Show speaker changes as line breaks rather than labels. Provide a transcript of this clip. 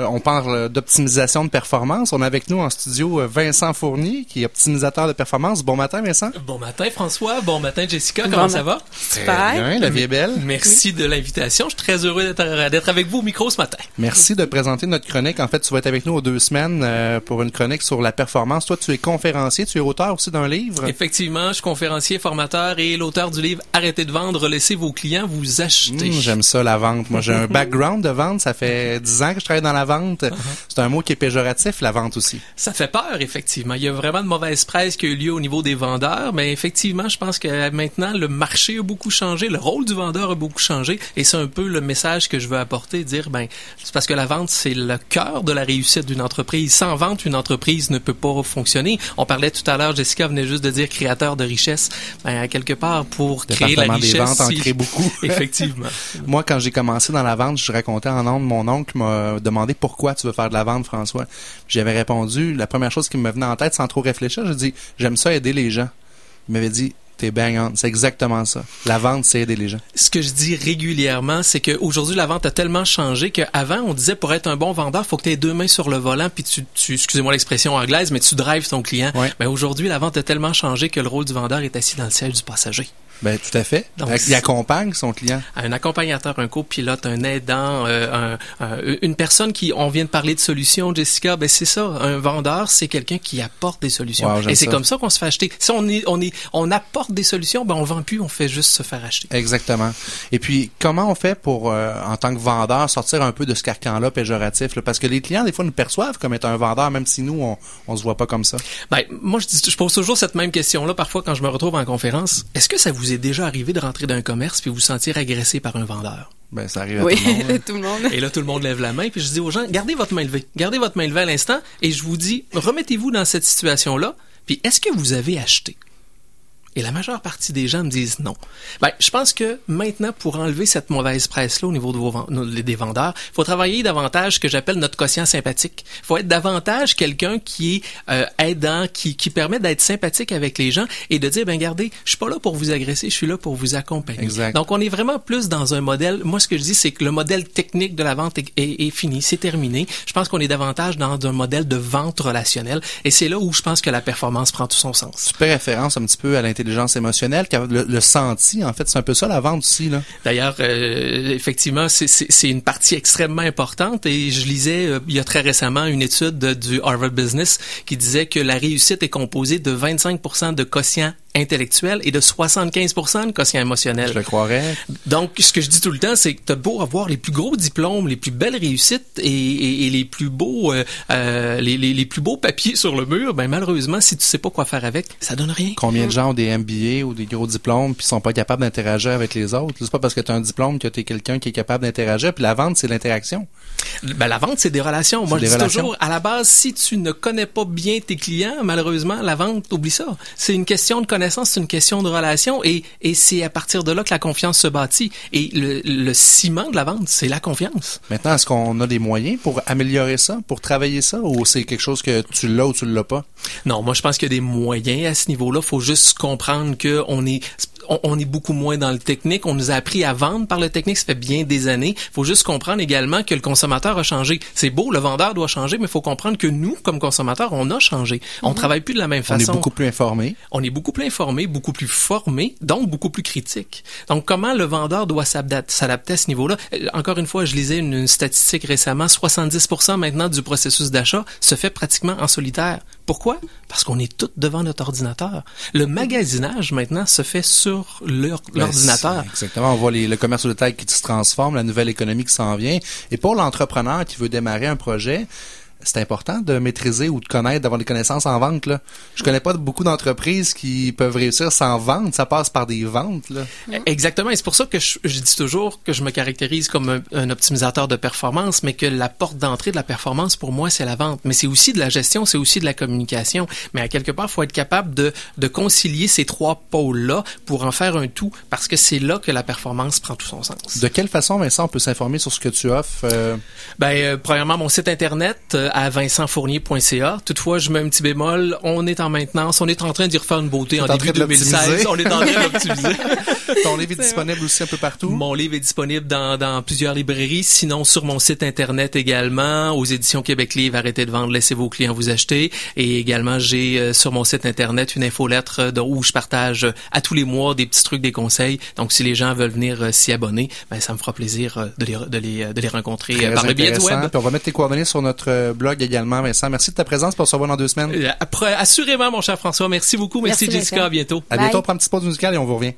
Euh, on parle d'optimisation de performance. On a avec nous en studio euh, Vincent Fournier, qui est optimisateur de performance. Bon matin, Vincent.
Bon matin, François. Bon matin, Jessica. Comment ça va?
Super. bien, la vie est belle.
Merci de l'invitation. Je suis très heureux d'être avec vous au micro ce matin.
Merci de présenter notre chronique. En fait, tu vas être avec nous aux deux semaines euh, pour une chronique sur la performance. Toi, tu es conférencier, tu es auteur aussi d'un livre.
Effectivement, je suis conférencier, formateur et l'auteur du livre Arrêtez de vendre, laissez vos clients vous acheter.
Mmh, j'aime ça, la vente. Moi, j'ai un background de vente. Ça fait dix ans que je travaille dans la vente. Uh-huh. C'est un mot qui est péjoratif, la vente aussi.
Ça fait peur, effectivement. Il y a vraiment de mauvaise presse qui a eu lieu au niveau des vendeurs, mais effectivement, je pense que maintenant, le marché a beaucoup changé, le rôle du vendeur a beaucoup changé, et c'est un peu le message que je veux apporter, dire, ben, c'est parce que la vente, c'est le cœur de la réussite d'une entreprise. Sans vente, une entreprise ne peut pas fonctionner. On parlait tout à l'heure, Jessica venait juste de dire créateur de richesse. Ben, quelque part, pour créer la richesse.
des ventes en crée beaucoup.
effectivement.
Moi, quand j'ai commencé dans la vente, je racontais en nom mon oncle m'a demandé pourquoi tu veux faire de la vente, François. J'avais répondu, la première chose qui me venait en tête sans trop réfléchir, je dis, j'aime ça aider les gens. Il m'avait dit, T'es bang C'est exactement ça. La vente, c'est aider les gens.
Ce que je dis régulièrement, c'est qu'aujourd'hui, la vente a tellement changé qu'avant, on disait pour être un bon vendeur, faut que tu aies deux mains sur le volant, puis tu, tu excusez-moi l'expression anglaise, mais tu drives ton client. Mais aujourd'hui, la vente a tellement changé que le rôle du vendeur est assis dans le siège du passager.
Ben tout à fait. Donc, il accompagne son client.
Un accompagnateur, un copilote, un aidant, euh, une personne qui, on vient de parler de solutions, Jessica, ben c'est ça. Un vendeur, c'est quelqu'un qui apporte des solutions. Et c'est comme ça qu'on se fait acheter. Si on est, on est, on apporte des solutions, ben on vend plus, on fait juste se faire acheter.
Exactement. Et puis comment on fait pour, euh, en tant que vendeur, sortir un peu de ce carcan-là péjoratif, là? parce que les clients des fois nous perçoivent comme étant un vendeur, même si nous on, on se voit pas comme ça.
Ben moi je, je pose toujours cette même question-là parfois quand je me retrouve en conférence. Est-ce que ça vous est déjà arrivé de rentrer dans un commerce puis vous sentir agressé par un vendeur?
Ben, ça arrive à oui, tout, le monde.
tout le monde.
Et là, tout le monde lève la main, puis je dis aux gens, gardez votre main levée. Gardez votre main levée à l'instant, et je vous dis, remettez-vous dans cette situation-là, puis est-ce que vous avez acheté? Et la majeure partie des gens me disent non. Ben, je pense que maintenant, pour enlever cette mauvaise presse-là au niveau de vos, des vendeurs, il faut travailler davantage ce que j'appelle notre quotient sympathique. Il faut être davantage quelqu'un qui est euh, aidant, qui, qui permet d'être sympathique avec les gens et de dire, ben regardez, je suis pas là pour vous agresser, je suis là pour vous accompagner.
Exact.
Donc, on est vraiment plus dans un modèle, moi ce que je dis, c'est que le modèle technique de la vente est, est, fini, c'est terminé. Je pense qu'on est davantage dans un modèle de vente relationnelle et c'est là où je pense que la performance prend tout son sens.
Tu fais référence un petit peu à l'intelligence le, le senti, en fait, c'est un peu ça la vente aussi.
D'ailleurs, euh, effectivement, c'est une partie extrêmement importante et je lisais euh, il y a très récemment une étude du Harvard Business qui disait que la réussite est composée de 25% de quotient intellectuel et de 75 de quotient émotionnel.
Je le croirais.
Donc, ce que je dis tout le temps, c'est que t'as beau avoir les plus gros diplômes, les plus belles réussites et, et, les plus beaux euh, euh, les, les, les, plus beaux papiers sur le mur, ben malheureusement, si tu sais pas quoi faire avec, ça donne rien.
Combien de gens ont des MBA ou des gros diplômes puis sont pas capables d'interagir avec les autres? C'est pas parce que tu as un diplôme que tu es quelqu'un qui est capable d'interagir. Puis la vente, c'est l'interaction.
Ben la vente, c'est des relations. Moi, je dis toujours, à la base, si tu ne connais pas bien tes clients, malheureusement, la vente, oublie ça. C'est une question de connaissance c'est une question de relation et, et c'est à partir de là que la confiance se bâtit. Et le, le ciment de la vente, c'est la confiance.
Maintenant, est-ce qu'on a des moyens pour améliorer ça, pour travailler ça, ou c'est quelque chose que tu l'as ou tu l'as pas?
Non, moi je pense qu'il y a des moyens à ce niveau-là. faut juste comprendre que on est on, est beaucoup moins dans le technique. On nous a appris à vendre par le technique, ça fait bien des années. Il faut juste comprendre également que le consommateur a changé. C'est beau, le vendeur doit changer, mais il faut comprendre que nous, comme consommateurs, on a changé. On mhm. travaille plus de la même façon.
On est beaucoup plus informé.
On est beaucoup plus informé, beaucoup plus formé, donc beaucoup plus critique. Donc, comment le vendeur doit s'adapter à ce niveau-là? Euh, encore une fois, je lisais une, une statistique récemment, 70% maintenant du processus d'achat se fait pratiquement en solitaire. Pourquoi? Parce qu'on est tous devant notre ordinateur. Le magasinage, maintenant, se fait sur ben, l'ordinateur.
exactement. On voit les, le commerce de taille qui se transforme, la nouvelle économie qui s'en vient. Et pour l'entrepreneur qui veut démarrer un projet, c'est important de maîtriser ou de connaître, d'avoir des connaissances en vente. Là. Je connais pas beaucoup d'entreprises qui peuvent réussir sans vente. Ça passe par des ventes. Là.
Mm-hmm. Exactement. Et c'est pour ça que je, dis toujours que je me caractérise comme un, optimisateur de performance, mais que la porte d'entrée de la performance, pour moi, c'est la vente. Mais c'est aussi de la gestion, c'est aussi de la communication. Mais à quelque part, il faut être capable de, de concilier ces trois pôles-là pour en faire un tout, parce que c'est là que la performance prend tout son sens.
De quelle façon, Vincent, on peut s'informer sur ce que tu offres? Euh?
Ben, euh, premièrement, mon site Internet, euh, à vincentfournier.ca. Toutefois, je mets un petit bémol. On est en maintenance. On est en train d'y refaire une beauté en,
en
début
train de
2016.
l'optimiser.
On est en train d'optimiser.
Ton livre est disponible aussi un peu partout.
Mon livre est disponible dans, dans plusieurs librairies, sinon sur mon site internet également, aux éditions Québec Livre, arrêtez de vendre, laissez vos clients vous acheter. Et également, j'ai euh, sur mon site internet une infolettre euh, où je partage euh, à tous les mois des petits trucs, des conseils. Donc, si les gens veulent venir euh, s'y abonner, ben, ça me fera plaisir euh, de les, de les, euh, de les rencontrer par le biais du web.
Puis on va mettre tes coordonnées sur notre blog également, Vincent. Merci de ta présence. On se revoit dans deux semaines.
Euh, après- assurément, mon cher François. Merci beaucoup. Merci,
Merci,
Jessica.
Vincent.
À bientôt.
À
Bye.
bientôt. On prend une petite pause musicale et on vous revient.